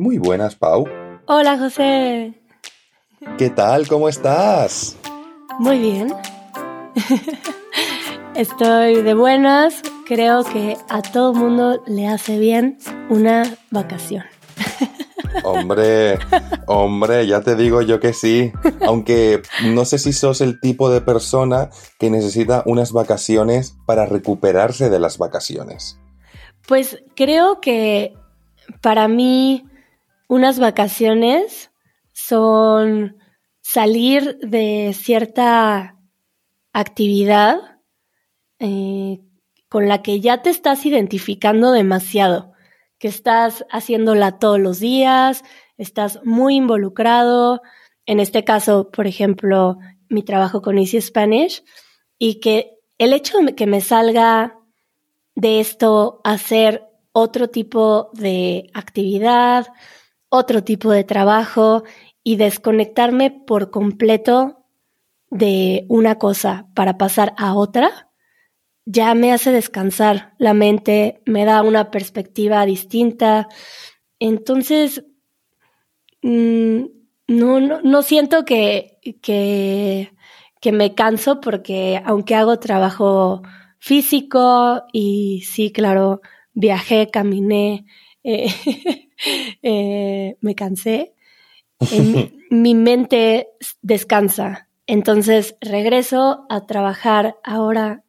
Muy buenas, Pau. Hola, José. ¿Qué tal? ¿Cómo estás? Muy bien. Estoy de buenas. Creo que a todo mundo le hace bien una vacación. Hombre, hombre, ya te digo yo que sí. Aunque no sé si sos el tipo de persona que necesita unas vacaciones para recuperarse de las vacaciones. Pues creo que para mí unas vacaciones son salir de cierta actividad eh, con la que ya te estás identificando demasiado que estás haciéndola todos los días, estás muy involucrado, en este caso, por ejemplo, mi trabajo con Easy Spanish, y que el hecho de que me salga de esto hacer otro tipo de actividad, otro tipo de trabajo y desconectarme por completo de una cosa para pasar a otra, ya me hace descansar la mente, me da una perspectiva distinta. Entonces, mm, no, no, no, siento que, que, que, me canso porque aunque hago trabajo físico y sí, claro, viajé, caminé, eh, eh, me cansé, mi mente descansa. Entonces regreso a trabajar ahora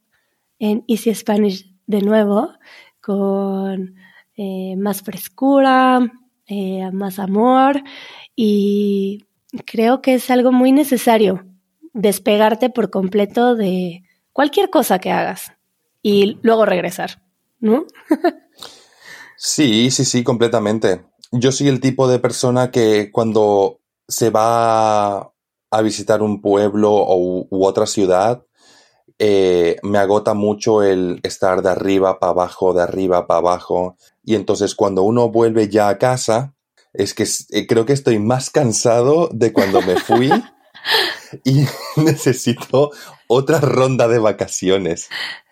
en Easy Spanish de nuevo, con eh, más frescura, eh, más amor y creo que es algo muy necesario despegarte por completo de cualquier cosa que hagas y luego regresar, ¿no? sí, sí, sí, completamente. Yo soy el tipo de persona que cuando se va a visitar un pueblo u otra ciudad, eh, me agota mucho el estar de arriba para abajo, de arriba para abajo. Y entonces cuando uno vuelve ya a casa, es que eh, creo que estoy más cansado de cuando me fui y necesito otra ronda de vacaciones.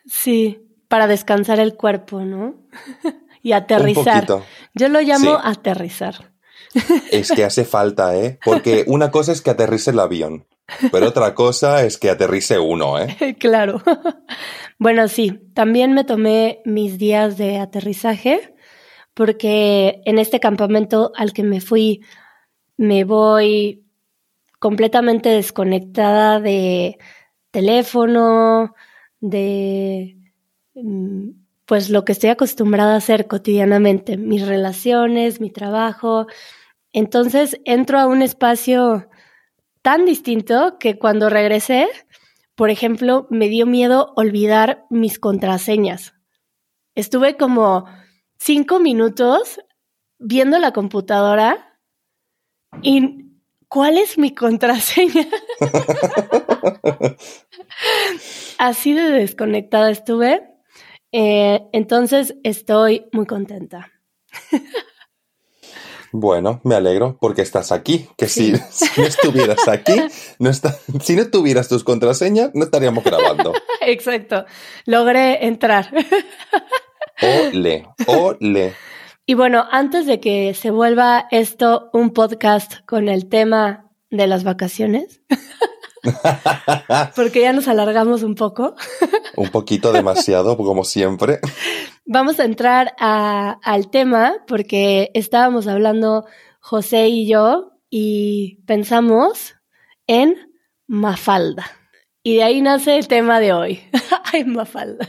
Sí, para descansar el cuerpo, ¿no? y aterrizar. Yo lo llamo aterrizar. Es que hace falta, ¿eh? Porque una cosa es que aterrice el avión. Pero otra cosa es que aterrice uno, ¿eh? claro. Bueno, sí, también me tomé mis días de aterrizaje porque en este campamento al que me fui me voy completamente desconectada de teléfono, de mm, pues lo que estoy acostumbrada a hacer cotidianamente, mis relaciones, mi trabajo. Entonces entro a un espacio tan distinto que cuando regresé, por ejemplo, me dio miedo olvidar mis contraseñas. Estuve como cinco minutos viendo la computadora y ¿cuál es mi contraseña? Así de desconectada estuve. Eh, entonces estoy muy contenta. Bueno, me alegro porque estás aquí. Que si, no estuvieras aquí, no si no tuvieras tus contraseñas, no estaríamos grabando. Exacto. Logré entrar. Ole, ole. Y bueno, antes de que se vuelva esto un podcast con el tema de las vacaciones, porque ya nos alargamos un poco. un poquito demasiado, como siempre. Vamos a entrar al tema porque estábamos hablando José y yo y pensamos en Mafalda. Y de ahí nace el tema de hoy. Ay, Mafalda.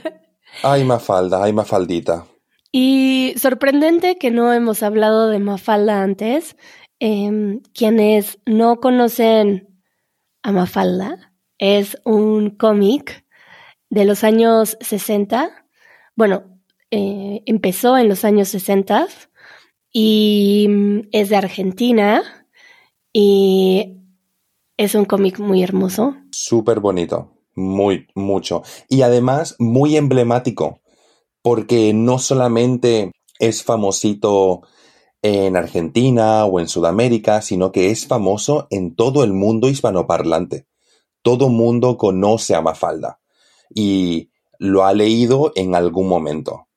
Ay, Mafalda, ay, Mafaldita. Y sorprendente que no hemos hablado de Mafalda antes. Em, quienes no conocen a Mafalda, es un cómic de los años 60. Bueno, eh, empezó en los años 60 y mm, es de Argentina y es un cómic muy hermoso. Súper bonito, muy, mucho. Y además muy emblemático, porque no solamente es famosito en Argentina o en Sudamérica, sino que es famoso en todo el mundo hispanoparlante. Todo mundo conoce a Mafalda y lo ha leído en algún momento.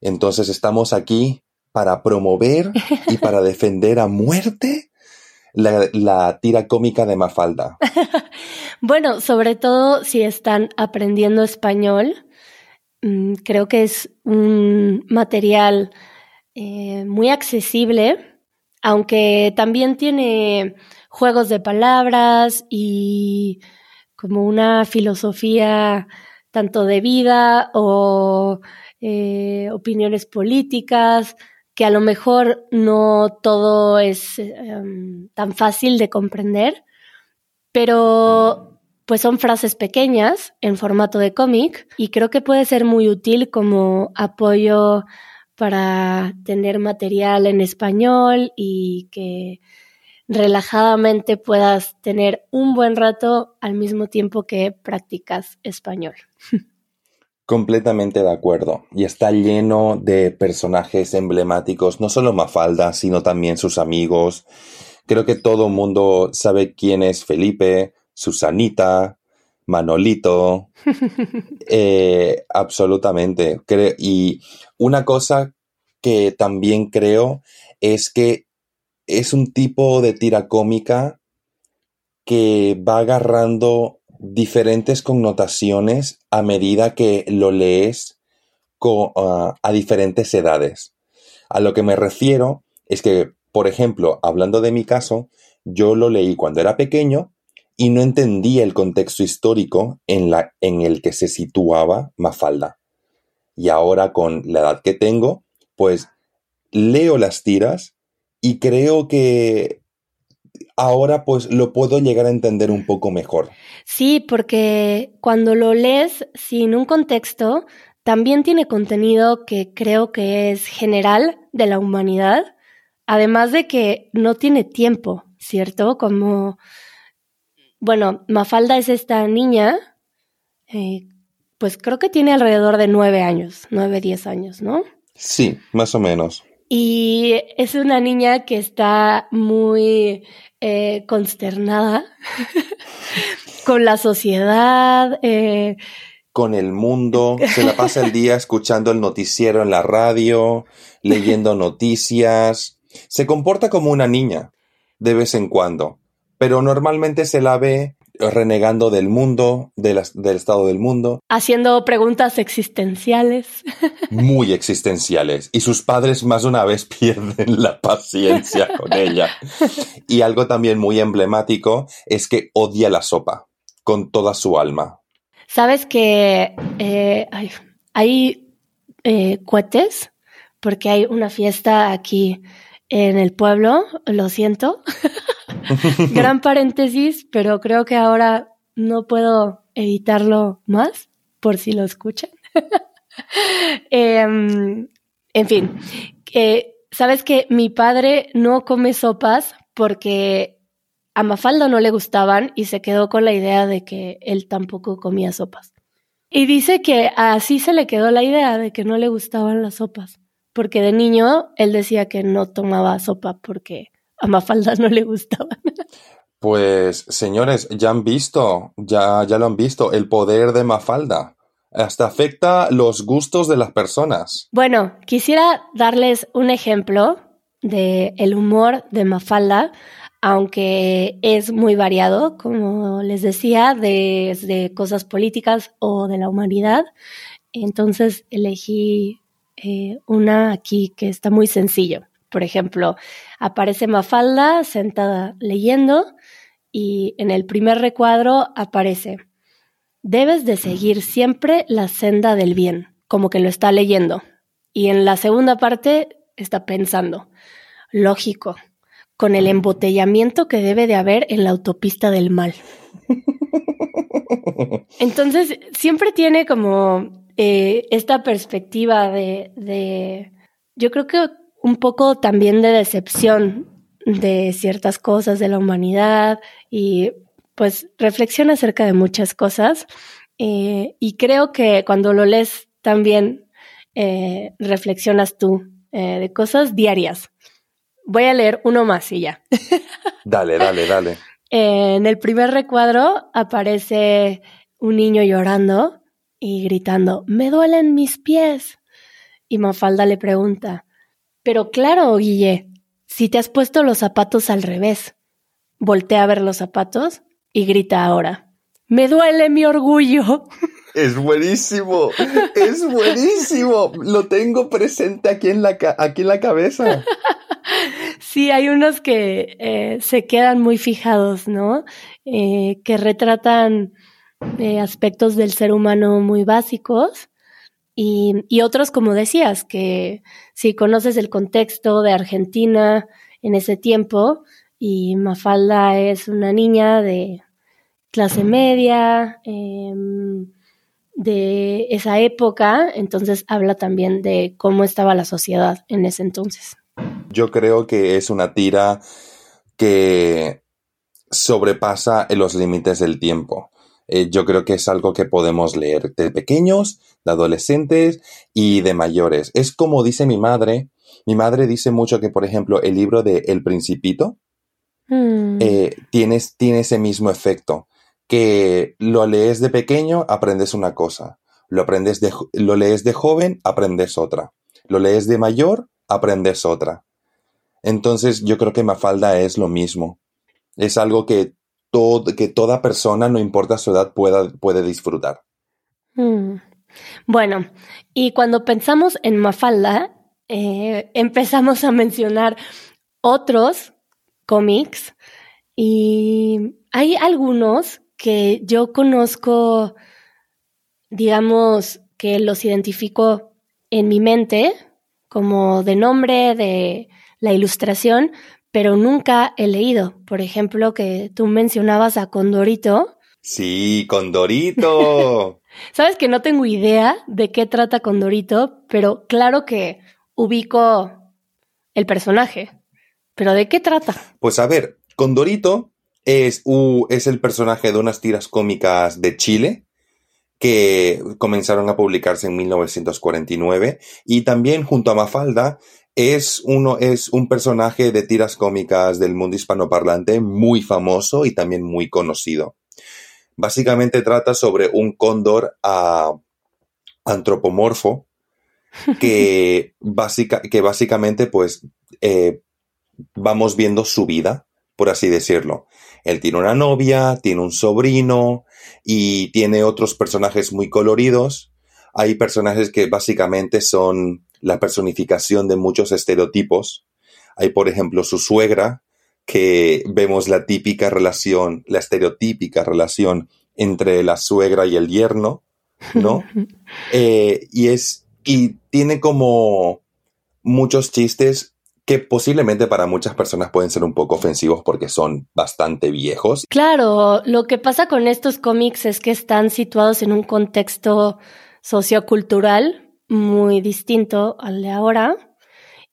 Entonces estamos aquí para promover y para defender a muerte la, tira cómica de Mafalda. bueno, sobre todo si están aprendiendo español, mm, creo que es un material eh, muy accesible, aunque también tiene juegos de palabras y como una filosofía tanto de vida o eh, opiniones políticas, que a lo mejor no todo es em, tan fácil de comprender, pero pues son frases pequeñas en formato de cómic y creo que puede ser muy útil como apoyo para tener material en español y que relajadamente puedas tener un buen rato al mismo tiempo que practicas español. Completamente de acuerdo. Y está lleno de personajes emblemáticos, no solo Mafalda, sino también sus amigos. Creo que todo el mundo sabe quién es Felipe, Susanita, Manolito. Eh, absolutamente. Y una cosa que también creo es que es un tipo de tira cómica que va agarrando diferentes connotaciones a medida que lo lees ah, a diferentes edades. A lo que me refiero es que, por ejemplo, hablando de mi caso, yo lo leí cuando era pequeño y no entendía el contexto histórico en, el que se situaba Mafalda. Y ahora con la edad que tengo, pues leo las tiras y creo que ahora pues lo puedo llegar a entender un poco mejor. Sí, porque cuando lo lees sin un contexto, también tiene contenido que creo que es general de la humanidad, además de que no tiene tiempo, ¿cierto? Como, bueno, Mafalda es esta niña, eh, pues creo que tiene alrededor de nueve años, nueve, diez años, ¿no? Sí, más o menos. Y es una niña que está muy eh, consternada con la sociedad. Eh, con el mundo, se la pasa el día escuchando el noticiero en la radio, leyendo noticias. Se comporta como una niña, de vez en cuando, pero normalmente se la ve renegando del mundo, del estado del mundo. Haciendo preguntas existenciales. Muy existenciales. Y sus padres más de una vez pierden la paciencia con ella. Y algo también muy emblemático es que odia la sopa con toda su alma. Sabes que eh, hay, eh, cohetes porque hay una fiesta aquí en el pueblo, lo siento. Gran paréntesis, pero creo que ahora no puedo editarlo más por si lo escuchan. Em, en fin, sabes que mi padre no come sopas porque a Mafalda no le gustaban y se quedó con la idea de que él tampoco comía sopas. Y dice que así se le quedó la idea de que no le gustaban las sopas, porque de niño él decía que no tomaba sopa porque a Mafalda no le gustaban. Pues, señores, ya han visto, ya, ya lo han visto, el poder de Mafalda. Hasta afecta los gustos de las personas. Bueno, quisiera darles un ejemplo de el humor de Mafalda, aunque es muy variado, como les decía, desde cosas políticas o de la humanidad. Entonces elegí eh, una aquí que está muy sencillo. Por ejemplo, aparece Mafalda sentada leyendo y en el primer recuadro aparece, debes de seguir siempre la senda del bien, como que lo está leyendo. Y en la segunda parte está pensando, lógico, con el embotellamiento que debe de haber en la autopista del mal. Entonces, siempre tiene como eh, esta perspectiva de, de, yo creo que un poco también de decepción de ciertas cosas de la humanidad y pues reflexiona acerca de muchas cosas eh, y creo que cuando lo lees también eh, reflexionas tú de cosas diarias. Voy a leer uno más y ya. Dale, dale, dale. en el primer recuadro aparece un niño llorando y gritando, me duelen mis pies. Y Mafalda le pregunta, Pero claro, Guille, si te has puesto los zapatos al revés, voltea a ver los zapatos y grita ahora. Me duele mi orgullo. Es buenísimo, es buenísimo. Lo tengo presente aquí en la, aquí en la cabeza. Sí, hay unos que eh, se quedan muy fijados, ¿no? Eh, que retratan eh, aspectos del ser humano muy básicos. Y, otros, como decías, que si conoces el contexto de Argentina en ese tiempo, y Mafalda es una niña de clase media, em, de esa época, entonces habla también de cómo estaba la sociedad en ese entonces. Yo creo que es una tira que sobrepasa los límites del tiempo. Eh, yo creo que es algo que podemos leer de pequeños, de adolescentes y de mayores. Es como dice mi madre. Mi madre dice mucho que, por ejemplo, el libro de El Principito mm. eh, tiene, tiene ese mismo efecto que lo lees de pequeño, aprendes una cosa. Lo, aprendes de, lo lees de joven, aprendes otra. Lo lees de mayor, aprendes otra. Entonces yo creo que Mafalda es lo mismo. Es algo que, que toda persona, no importa su edad, pueda, puede disfrutar. Mm. Bueno, y cuando pensamos en Mafalda, eh, empezamos a mencionar otros cómics y hay algunos que yo conozco, digamos, que los identifico en mi mente como de nombre, de la ilustración, pero nunca he leído. Por ejemplo, que tú mencionabas a Condorito. Sí, Condorito. Sabes que no tengo idea de qué trata Condorito, pero claro que ubico el personaje. ¿Pero de qué trata? Pues a ver, Condorito es, es el personaje de unas tiras cómicas de Chile que comenzaron a publicarse en 1949 y también junto a Mafalda es uno es un personaje de tiras cómicas del mundo hispanoparlante muy famoso y también muy conocido. Básicamente trata sobre un cóndor antropomorfo que, que básicamente pues eh, vamos viendo su vida, por así decirlo. Él tiene una novia, tiene un sobrino y tiene otros personajes muy coloridos. Hay personajes que básicamente son la personificación de muchos estereotipos. Hay, por ejemplo, su suegra, que vemos la típica relación, la estereotípica relación entre la suegra y el yerno, ¿no? Eh, y es, y tiene como muchos chistes que posiblemente para muchas personas pueden ser un poco ofensivos porque son bastante viejos. Claro, lo que pasa con estos cómics es que están situados en un contexto sociocultural muy distinto al de ahora.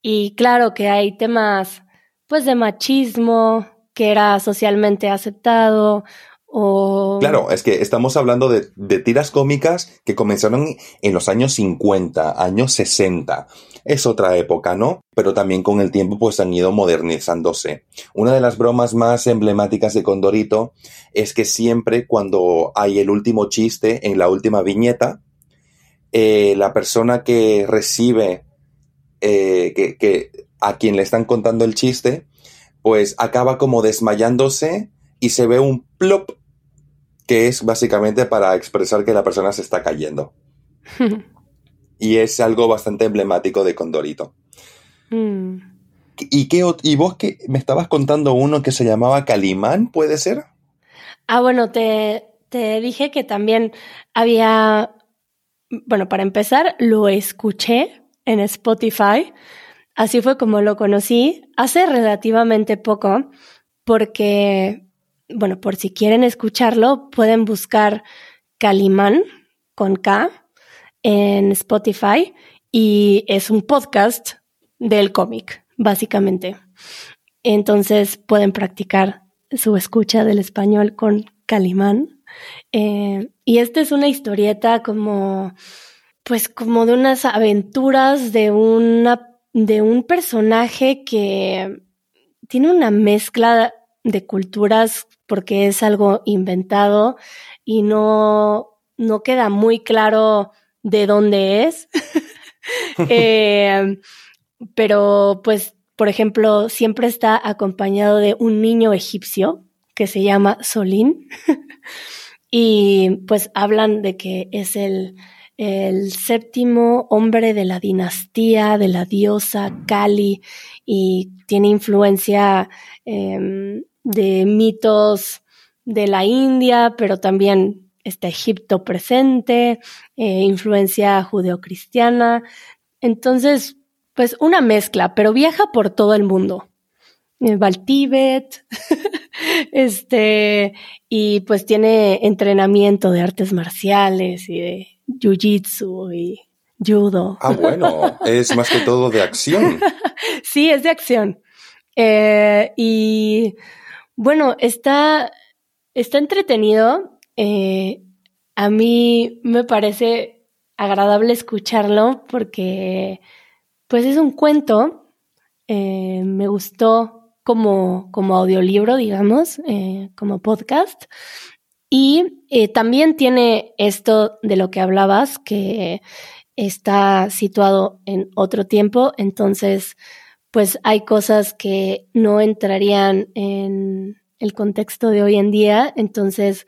Y claro que hay temas pues de machismo que era socialmente aceptado o... Claro, es que estamos hablando de, de tiras cómicas que comenzaron en los años 50, años 60 es otra época, ¿no? Pero también con el tiempo pues han ido modernizándose. Una de las bromas más emblemáticas de Condorito es que siempre cuando hay el último chiste en la última viñeta, eh, la persona que recibe, eh, que, que a quien le están contando el chiste, pues acaba como desmayándose y se ve un plop que es básicamente para expresar que la persona se está cayendo. y es algo bastante emblemático de Condorito. Mm. ¿Y, qué, ¿Y vos que me estabas contando uno que se llamaba Calimán, puede ser? Ah, bueno, te, te dije que también había, bueno, para empezar, lo escuché en Spotify. Así fue como lo conocí hace relativamente poco, porque, bueno, por si quieren escucharlo, pueden buscar Calimán con K en Spotify y es un podcast del cómic, básicamente. Entonces pueden practicar su escucha del español con Calimán. Eh, y esta es una historieta como, pues como de unas aventuras de una, de un personaje que tiene una mezcla de culturas porque es algo inventado y no, no queda muy claro de dónde es. Eh, pero pues, por ejemplo, siempre está acompañado de un niño egipcio que se llama Solín. y pues hablan de que es el, el séptimo hombre de la dinastía de la diosa Kali y tiene influencia em, de mitos de la India, pero también está Egipto presente, eh, influencia judeocristiana. Entonces, pues una mezcla, pero viaja por todo el mundo. Eh, va al Tíbet, este, y pues tiene entrenamiento de artes marciales y de jiu-jitsu y judo. Ah, bueno, es más que todo de acción. sí, es de acción. Eh, y bueno, está, está entretenido. Eh, a mí me parece agradable escucharlo porque pues es un cuento. Eh, me gustó como, como audiolibro, digamos, como podcast. Y también tiene esto de lo que hablabas, que está situado en otro tiempo, entonces pues hay cosas que no entrarían en el contexto de hoy en día, entonces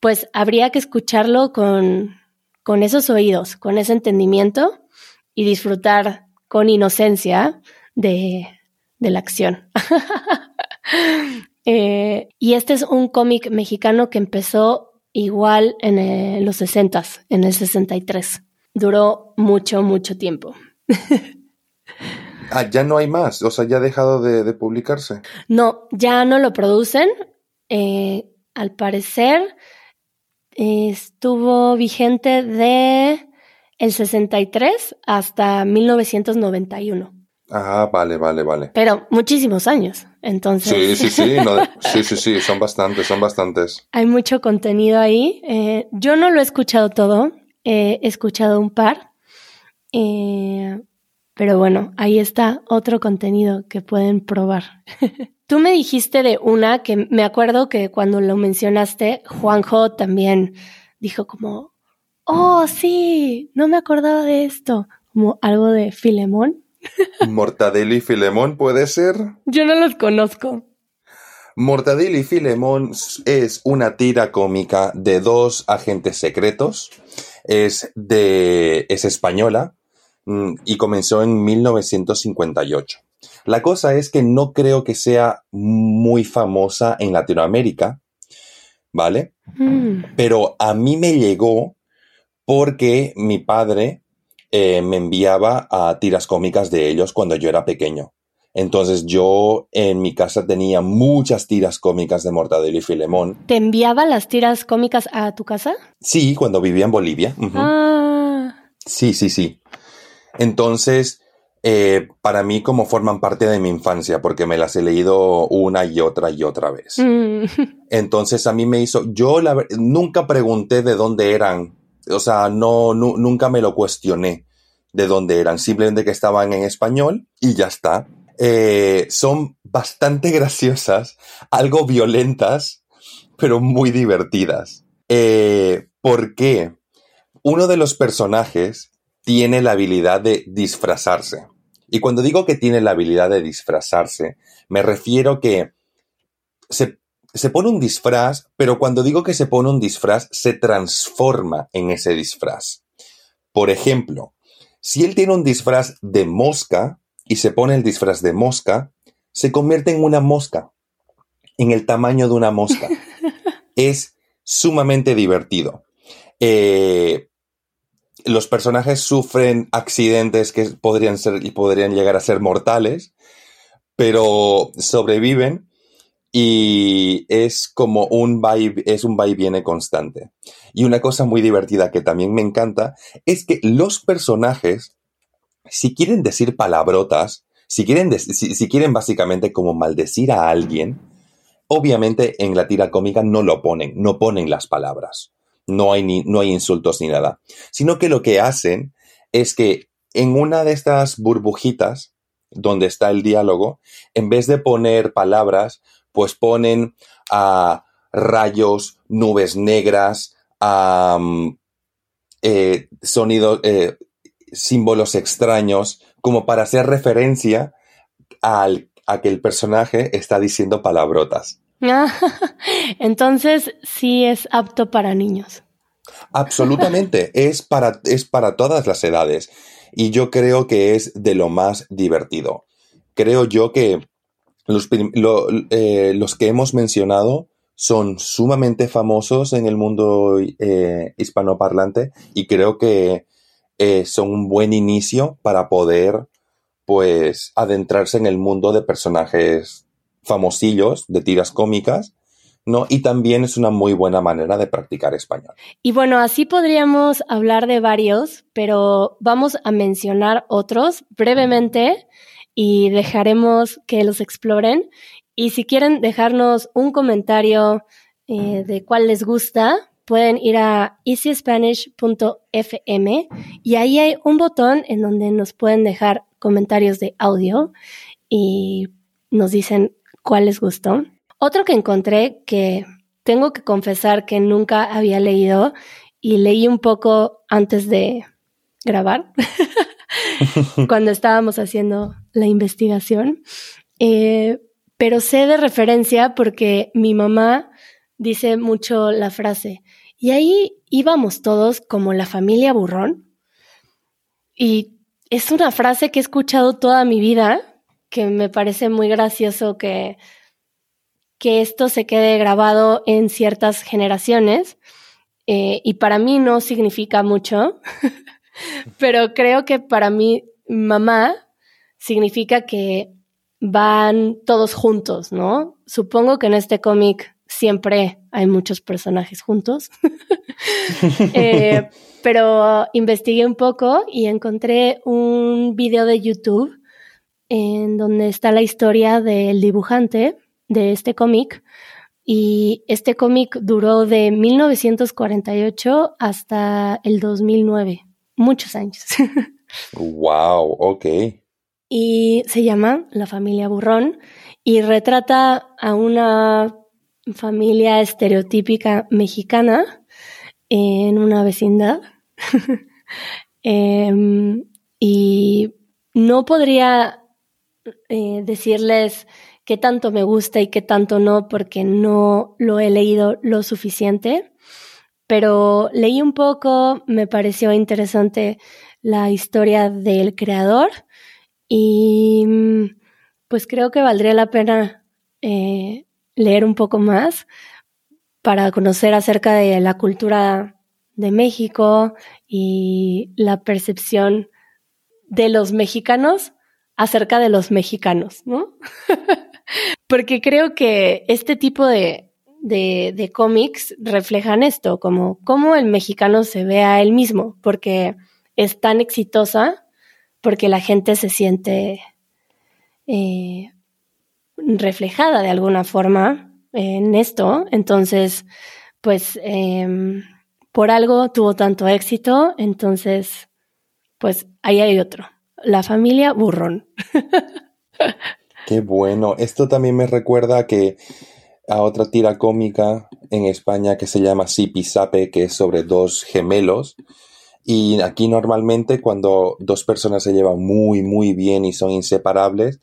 pues habría que escucharlo con, con esos oídos, con ese entendimiento y disfrutar con inocencia de, de la acción. Eh, y este es un cómic mexicano que empezó igual en eh, los 60, en el 63 duró mucho, mucho tiempo. ah, ya no hay más, o sea, ya ha dejado de, publicarse. No, ya no lo producen. Eh, al parecer estuvo vigente de el 63 hasta 1991. Ah, vale, vale, vale. Pero muchísimos años, entonces. Sí, sí, sí, sí, sí, sí, son bastantes, son bastantes. Hay mucho contenido ahí. Eh, yo no lo he escuchado todo, he escuchado un par. Eh, pero bueno, ahí está otro contenido que pueden probar. Tú me dijiste de una que me acuerdo que cuando lo mencionaste, Juanjo también dijo como, oh, sí, no me acordaba de esto, como algo de Filemón. Mortadelo y Filemón puede ser. Yo no los conozco. Mortadelo y Filemón es una tira cómica de dos agentes secretos es, de, es española mm, y comenzó en 1958. La cosa es que no creo que sea muy famosa en Latinoamérica, ¿vale? Mm. Pero a mí me llegó porque mi padre eh, me enviaba a tiras cómicas de ellos cuando yo era pequeño. Entonces yo en mi casa tenía muchas tiras cómicas de Mortadelo y Filemón. ¿Te enviaba las tiras cómicas a tu casa? Sí, cuando vivía en Bolivia. Ah. Sí, sí, sí. Entonces, eh, para mí como forman parte de mi infancia, porque me las he leído una y otra y otra vez. Mm. Entonces a mí me hizo, yo nunca pregunté de dónde eran, o sea, no, nunca me lo cuestioné de dónde eran, simplemente que estaban en español y ya está. Eh, son bastante graciosas, algo violentas, pero muy divertidas. Eh, ¿Por qué? Uno de los personajes tiene la habilidad de disfrazarse. Y cuando digo que tiene la habilidad de disfrazarse, me refiero que se, se pone un disfraz, pero cuando digo que se pone un disfraz, se transforma en ese disfraz. Por ejemplo, si él tiene un disfraz de mosca, y se pone el disfraz de mosca, se convierte en una mosca, en el tamaño de una mosca. es sumamente divertido. Eh, los personajes sufren accidentes que podrían ser y podrían llegar a ser mortales, pero sobreviven y es como un es un va y viene constante. Y una cosa muy divertida que también me encanta es que los personajes si quieren decir palabrotas, si quieren, si, quieren básicamente como maldecir a alguien, obviamente en la tira cómica no lo ponen, no ponen las palabras. No hay, ni, no hay insultos ni nada. Sino que lo que hacen es que en una de estas burbujitas donde está el diálogo, en vez de poner palabras, pues ponen a rayos, nubes negras, a mm, eh, sonidos, eh, símbolos extraños, como para hacer referencia al, a que el personaje está diciendo palabrotas. Entonces sí es apto para niños. Absolutamente, es para, es para todas las edades y yo creo que es de lo más divertido. Creo yo que los, eh, los que hemos mencionado son sumamente famosos en el mundo eh, hispanoparlante y creo que eh, son un buen inicio para poder pues adentrarse en el mundo de personajes famosillos de tiras cómicas ¿no? Y también es una muy buena manera de practicar español. Y bueno, así podríamos hablar de varios, pero vamos a mencionar otros brevemente y dejaremos que los exploren. Y si quieren dejarnos un comentario eh, de cuál les gusta, pueden ir a easyspanish.fm y ahí hay un botón en donde nos pueden dejar comentarios de audio y nos dicen cuál les gustó. Otro que encontré que tengo que confesar que nunca había leído y leí un poco antes de grabar, cuando estábamos haciendo la investigación, eh, pero sé de referencia porque mi mamá dice mucho la frase, y ahí íbamos todos como la familia burrón. Y es una frase que he escuchado toda mi vida, que me parece muy gracioso que que esto se quede grabado en ciertas generaciones eh, y para mí no significa mucho, pero creo que para mí mamá significa que van todos juntos, ¿no? Supongo que en este cómic siempre hay muchos personajes juntos, eh, pero investigué un poco y encontré un video de YouTube en donde está la historia del dibujante de este cómic. Y este cómic duró de 1948 hasta el 2009, muchos años. wow, ok. Y se llama La familia Burrón y retrata a una familia estereotípica mexicana en una vecindad. Em, y no podría eh, decirles qué tanto me gusta y qué tanto no, porque no lo he leído lo suficiente. Pero leí un poco, me pareció interesante la historia del creador y pues creo que valdría la pena eh, leer un poco más para conocer acerca de la cultura de México y la percepción de los mexicanos acerca de los mexicanos, ¿no? Porque creo que este tipo de, de, cómics reflejan esto, como cómo el mexicano se ve a él mismo, porque es tan exitosa, porque la gente se siente eh, reflejada de alguna forma en esto. Entonces, pues em, por algo tuvo tanto éxito, entonces, pues ahí hay otro. La familia burrón. Qué bueno. Esto también me recuerda que a otra tira cómica en España que se llama Sipisape, que es sobre dos gemelos. Y aquí normalmente cuando dos personas se llevan muy, muy bien y son inseparables,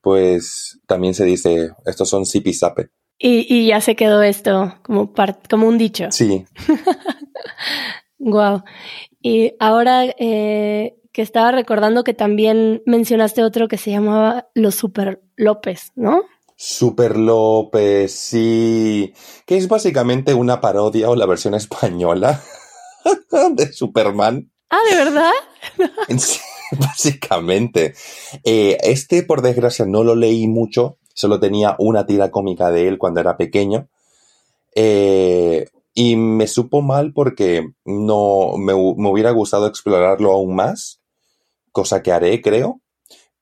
pues también se dice, estos son Sipisape. Y, y ya se quedó esto como, como un dicho. Sí. Wow. Y ahora eh, que estaba recordando que también mencionaste otro que se llamaba Los Super López, ¿no? Super López, sí. Que es básicamente una parodia o la versión española de Superman. Ah, ¿de verdad? sí, básicamente. Eh, este, por desgracia, no lo leí mucho. Solo tenía una tira cómica de él cuando era pequeño. Eh, y me supo mal porque no me, me, hubiera gustado explorarlo aún más cosa que haré, creo,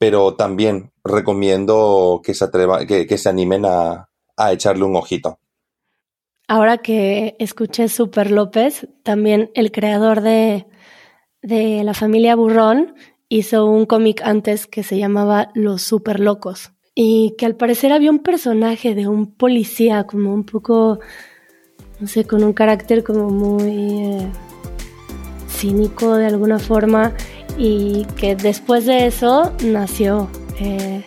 pero también recomiendo que se atreva, que, se animen a, echarle un ojito. Ahora que escuché Super López, también el creador de, de la familia Burrón hizo un cómic antes que se llamaba Los Super Locos y que al parecer había un personaje de un policía como un poco, no sé, con un carácter como muy eh, cínico de alguna forma y que después de eso nació eh,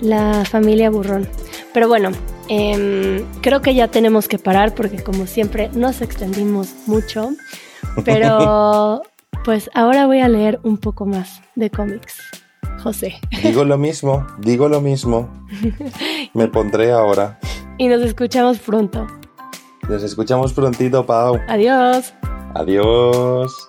la familia Burrón. Pero bueno, em, creo que ya tenemos que parar porque como siempre nos extendimos mucho, pero pues ahora voy a leer un poco más de cómics. José. Digo lo mismo, digo lo mismo. Me pondré ahora. Y nos escuchamos pronto. Nos escuchamos prontito, Pau. Adiós. Adiós.